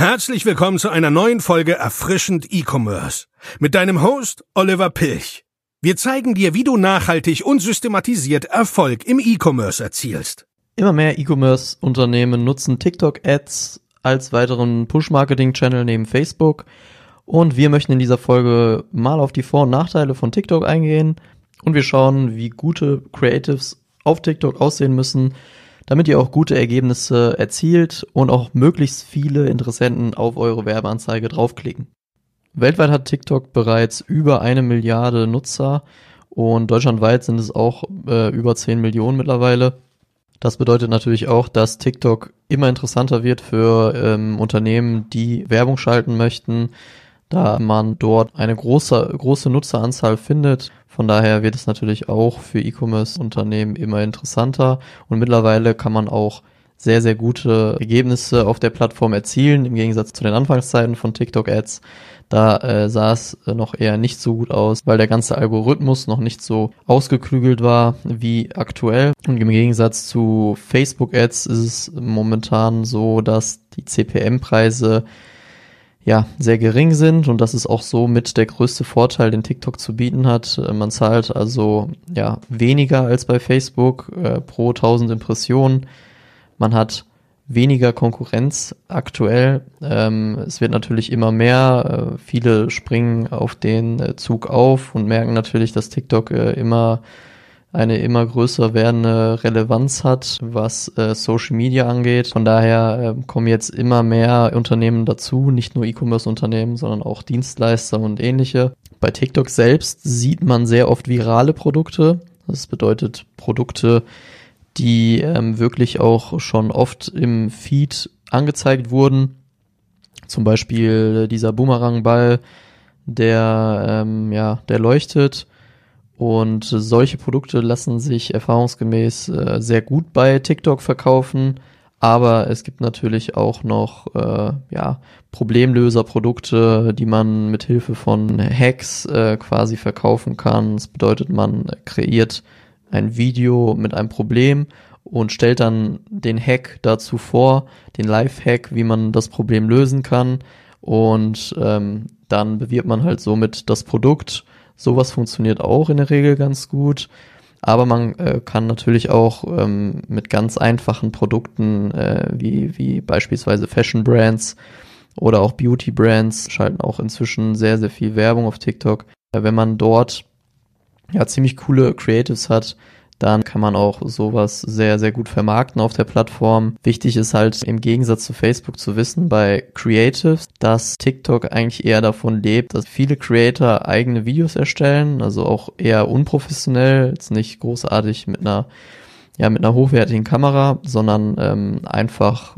Herzlich willkommen zu einer neuen Folge Erfrischend E-Commerce mit deinem Host Oliver Pilch. Wir zeigen dir, wie du nachhaltig und systematisiert Erfolg im E-Commerce erzielst. Immer mehr E-Commerce-Unternehmen nutzen TikTok-Ads als weiteren Push-Marketing-Channel neben Facebook. Und wir möchten in dieser Folge mal auf die Vor- und Nachteile von TikTok eingehen. Und wir schauen, wie gute Creatives auf TikTok aussehen müssen, damit ihr auch gute Ergebnisse erzielt und auch möglichst viele Interessenten auf eure Werbeanzeige draufklicken. Weltweit hat TikTok bereits über eine Milliarde Nutzer und deutschlandweit sind es auch äh, über 10 Millionen mittlerweile. Das bedeutet natürlich auch, dass TikTok immer interessanter wird für ähm, Unternehmen, die Werbung schalten möchten, da man dort eine große, große Nutzeranzahl findet von daher wird es natürlich auch für E-Commerce-Unternehmen immer interessanter und mittlerweile kann man auch sehr, sehr gute Ergebnisse auf der Plattform erzielen, im Gegensatz zu den Anfangszeiten von TikTok-Ads. Da äh, sah es noch eher nicht so gut aus, weil der ganze Algorithmus noch nicht so ausgeklügelt war wie aktuell. Und im Gegensatz zu Facebook-Ads ist es momentan so, dass die CPM-Preise ja, sehr gering sind und das ist auch so mit der größte Vorteil, den TikTok zu bieten hat. Äh, man zahlt also ja weniger als bei Facebook äh, pro 1000 Impressionen. Man hat weniger Konkurrenz aktuell. Ähm, es wird natürlich immer mehr. Äh, viele springen auf den äh, Zug auf und merken natürlich, dass TikTok äh, immer eine immer größer werdende Relevanz hat, was äh, Social Media angeht. Von daher äh, kommen jetzt immer mehr Unternehmen dazu, nicht nur E-Commerce-Unternehmen, sondern auch Dienstleister und ähnliche. Bei TikTok selbst sieht man sehr oft virale Produkte. Das bedeutet Produkte, die ähm, wirklich auch schon oft im Feed angezeigt wurden. Zum Beispiel dieser Boomerang-Ball, der, ähm, ja, der leuchtet und solche Produkte lassen sich erfahrungsgemäß äh, sehr gut bei TikTok verkaufen. Aber es gibt natürlich auch noch äh, ja, Problemlöser-Produkte, die man mit Hilfe von Hacks äh, quasi verkaufen kann. Das bedeutet, man kreiert ein Video mit einem Problem und stellt dann den Hack dazu vor, den Live-Hack, wie man das Problem lösen kann. Und ähm, dann bewirbt man halt somit das Produkt Sowas funktioniert auch in der Regel ganz gut. Aber man äh, kann natürlich auch ähm, mit ganz einfachen Produkten äh, wie, wie beispielsweise Fashion Brands oder auch Beauty Brands schalten auch inzwischen sehr, sehr viel Werbung auf TikTok. Äh, wenn man dort ja ziemlich coole Creatives hat, dann kann man auch sowas sehr, sehr gut vermarkten auf der Plattform. Wichtig ist halt im Gegensatz zu Facebook zu wissen bei Creatives, dass TikTok eigentlich eher davon lebt, dass viele Creator eigene Videos erstellen, also auch eher unprofessionell, jetzt nicht großartig mit einer ja mit einer hochwertigen Kamera, sondern ähm, einfach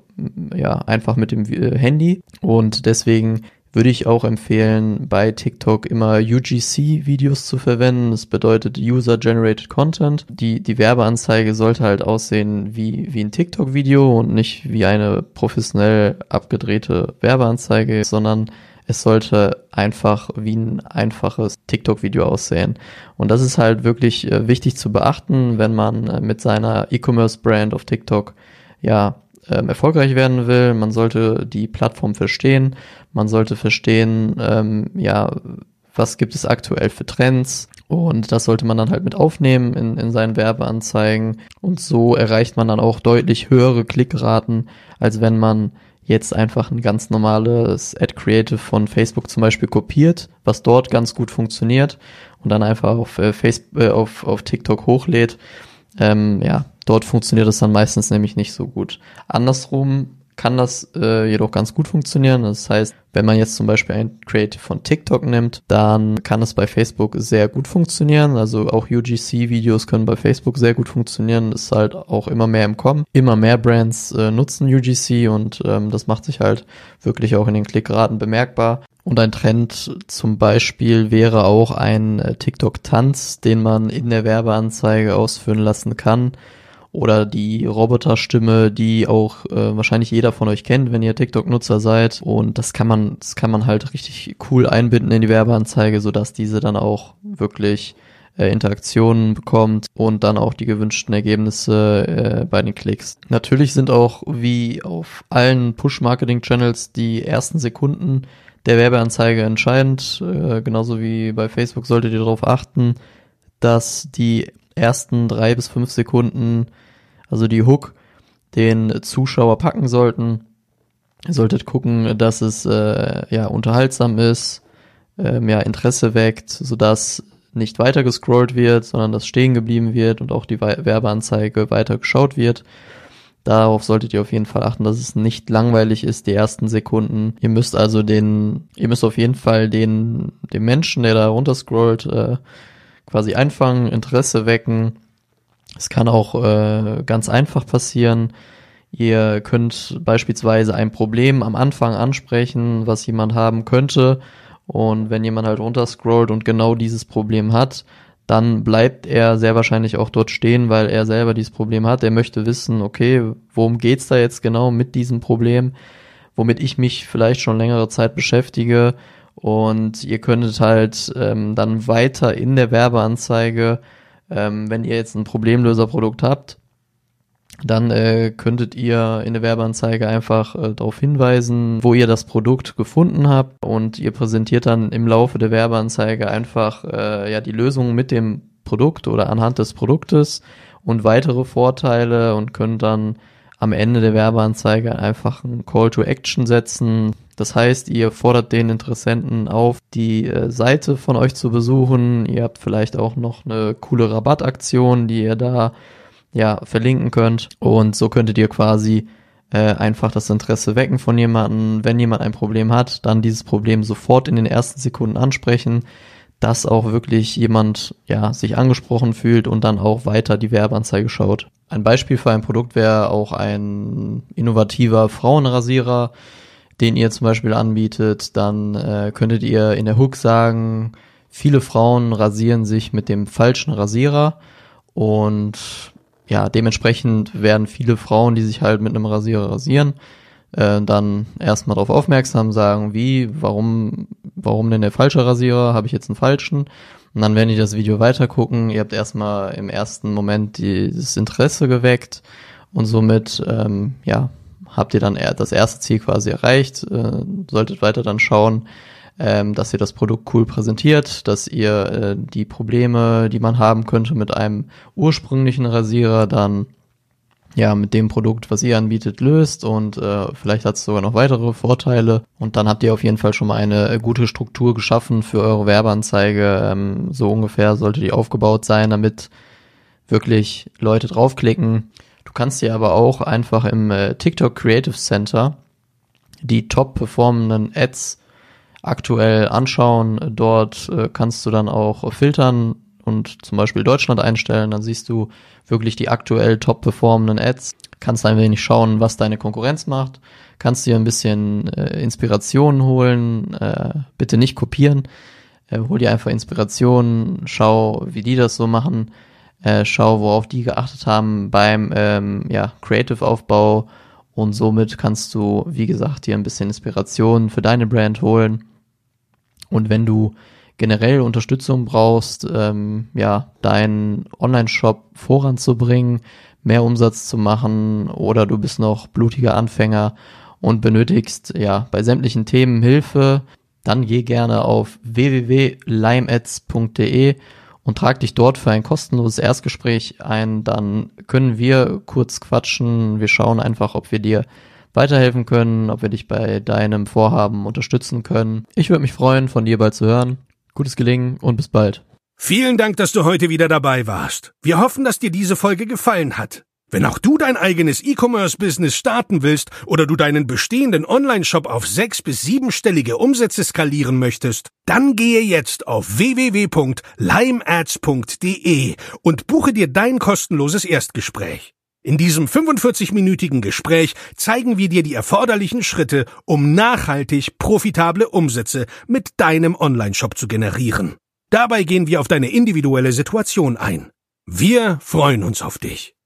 ja einfach mit dem äh, Handy und deswegen würde ich auch empfehlen, bei TikTok immer UGC-Videos zu verwenden. Das bedeutet User-Generated Content. Die, die Werbeanzeige sollte halt aussehen wie, wie ein TikTok-Video und nicht wie eine professionell abgedrehte Werbeanzeige, sondern es sollte einfach wie ein einfaches TikTok-Video aussehen. Und das ist halt wirklich äh, wichtig zu beachten, wenn man äh, mit seiner E-Commerce-Brand auf TikTok ja ähm, erfolgreich werden will. Man sollte die Plattform verstehen. Man sollte verstehen, ähm, ja, was gibt es aktuell für Trends. Und das sollte man dann halt mit aufnehmen in, in seinen Werbeanzeigen. Und so erreicht man dann auch deutlich höhere Klickraten, als wenn man jetzt einfach ein ganz normales Ad Creative von Facebook zum Beispiel kopiert, was dort ganz gut funktioniert und dann einfach auf, äh, Facebook, äh, auf, auf TikTok hochlädt. Ähm, ja, Dort funktioniert es dann meistens nämlich nicht so gut. Andersrum kann das äh, jedoch ganz gut funktionieren. Das heißt, wenn man jetzt zum Beispiel ein Creative von TikTok nimmt, dann kann es bei Facebook sehr gut funktionieren. Also auch UGC-Videos können bei Facebook sehr gut funktionieren. Ist halt auch immer mehr im Kommen. Immer mehr Brands äh, nutzen UGC und ähm, das macht sich halt wirklich auch in den Klickraten bemerkbar. Und ein Trend zum Beispiel wäre auch ein äh, TikTok-Tanz, den man in der Werbeanzeige ausführen lassen kann oder die Roboterstimme, die auch äh, wahrscheinlich jeder von euch kennt, wenn ihr TikTok-Nutzer seid. Und das kann man, das kann man halt richtig cool einbinden in die Werbeanzeige, sodass diese dann auch wirklich äh, Interaktionen bekommt und dann auch die gewünschten Ergebnisse äh, bei den Klicks. Natürlich sind auch wie auf allen Push-Marketing-Channels die ersten Sekunden der Werbeanzeige entscheidend. Äh, genauso wie bei Facebook solltet ihr darauf achten, dass die ersten drei bis fünf Sekunden, also die Hook, den Zuschauer packen sollten. Ihr solltet gucken, dass es äh, ja unterhaltsam ist, ähm, ja Interesse weckt, sodass nicht weiter gescrollt wird, sondern dass stehen geblieben wird und auch die Werbeanzeige weiter geschaut wird. Darauf solltet ihr auf jeden Fall achten, dass es nicht langweilig ist, die ersten Sekunden. Ihr müsst also den, ihr müsst auf jeden Fall den, den Menschen, der da runterscrollt, äh, quasi einfangen, Interesse wecken. Es kann auch äh, ganz einfach passieren. Ihr könnt beispielsweise ein Problem am Anfang ansprechen, was jemand haben könnte und wenn jemand halt runterscrollt und genau dieses Problem hat, dann bleibt er sehr wahrscheinlich auch dort stehen, weil er selber dieses Problem hat. Er möchte wissen, okay, worum geht's da jetzt genau mit diesem Problem, womit ich mich vielleicht schon längere Zeit beschäftige. Und ihr könntet halt ähm, dann weiter in der Werbeanzeige, ähm, wenn ihr jetzt ein Problemlöserprodukt habt, dann äh, könntet ihr in der Werbeanzeige einfach äh, darauf hinweisen, wo ihr das Produkt gefunden habt. Und ihr präsentiert dann im Laufe der Werbeanzeige einfach äh, ja die Lösung mit dem Produkt oder anhand des Produktes und weitere Vorteile und könnt dann am Ende der Werbeanzeige einfach einen Call to Action setzen. Das heißt, ihr fordert den Interessenten auf, die äh, Seite von euch zu besuchen. Ihr habt vielleicht auch noch eine coole Rabattaktion, die ihr da ja, verlinken könnt. Und so könntet ihr quasi äh, einfach das Interesse wecken von jemandem. Wenn jemand ein Problem hat, dann dieses Problem sofort in den ersten Sekunden ansprechen, dass auch wirklich jemand ja sich angesprochen fühlt und dann auch weiter die Werbeanzeige schaut. Ein Beispiel für ein Produkt wäre auch ein innovativer Frauenrasierer, den ihr zum Beispiel anbietet. Dann äh, könntet ihr in der Hook sagen, viele Frauen rasieren sich mit dem falschen Rasierer und ja, dementsprechend werden viele Frauen, die sich halt mit einem Rasierer rasieren, äh, dann erstmal darauf aufmerksam, sagen, wie, warum, warum denn der falsche Rasierer, habe ich jetzt einen falschen? Und dann werden die das Video weiter gucken. Ihr habt erstmal im ersten Moment dieses Interesse geweckt und somit, ähm, ja, habt ihr dann das erste Ziel quasi erreicht, äh, solltet weiter dann schauen, ähm, dass ihr das Produkt cool präsentiert, dass ihr äh, die Probleme, die man haben könnte mit einem ursprünglichen Rasierer, dann ja mit dem Produkt, was ihr anbietet, löst und äh, vielleicht hat es sogar noch weitere Vorteile und dann habt ihr auf jeden Fall schon mal eine äh, gute Struktur geschaffen für eure Werbeanzeige. Ähm, so ungefähr sollte die aufgebaut sein, damit wirklich Leute draufklicken. Du kannst dir aber auch einfach im äh, TikTok Creative Center die top performenden Ads aktuell anschauen. Dort äh, kannst du dann auch filtern und zum Beispiel Deutschland einstellen. Dann siehst du wirklich die aktuell top performenden Ads. Kannst ein wenig schauen, was deine Konkurrenz macht. Kannst dir ein bisschen äh, Inspiration holen. Äh, bitte nicht kopieren. Äh, hol dir einfach Inspiration. Schau, wie die das so machen. Äh, schau, worauf die geachtet haben beim ähm, ja, Creative-Aufbau. Und somit kannst du, wie gesagt, dir ein bisschen Inspiration für deine Brand holen und wenn du generell Unterstützung brauchst, ähm, ja, deinen Online-Shop voranzubringen, mehr Umsatz zu machen oder du bist noch blutiger Anfänger und benötigst ja bei sämtlichen Themen Hilfe, dann geh gerne auf www.limeads.de und trag dich dort für ein kostenloses Erstgespräch ein. Dann können wir kurz quatschen. Wir schauen einfach, ob wir dir weiterhelfen können, ob wir dich bei deinem Vorhaben unterstützen können. Ich würde mich freuen, von dir bald zu hören. Gutes Gelingen und bis bald. Vielen Dank, dass du heute wieder dabei warst. Wir hoffen, dass dir diese Folge gefallen hat. Wenn auch du dein eigenes E-Commerce-Business starten willst oder du deinen bestehenden Online-Shop auf sechs- bis siebenstellige Umsätze skalieren möchtest, dann gehe jetzt auf www.limeads.de und buche dir dein kostenloses Erstgespräch. In diesem 45-minütigen Gespräch zeigen wir dir die erforderlichen Schritte, um nachhaltig profitable Umsätze mit deinem Onlineshop zu generieren. Dabei gehen wir auf deine individuelle Situation ein. Wir freuen uns auf dich.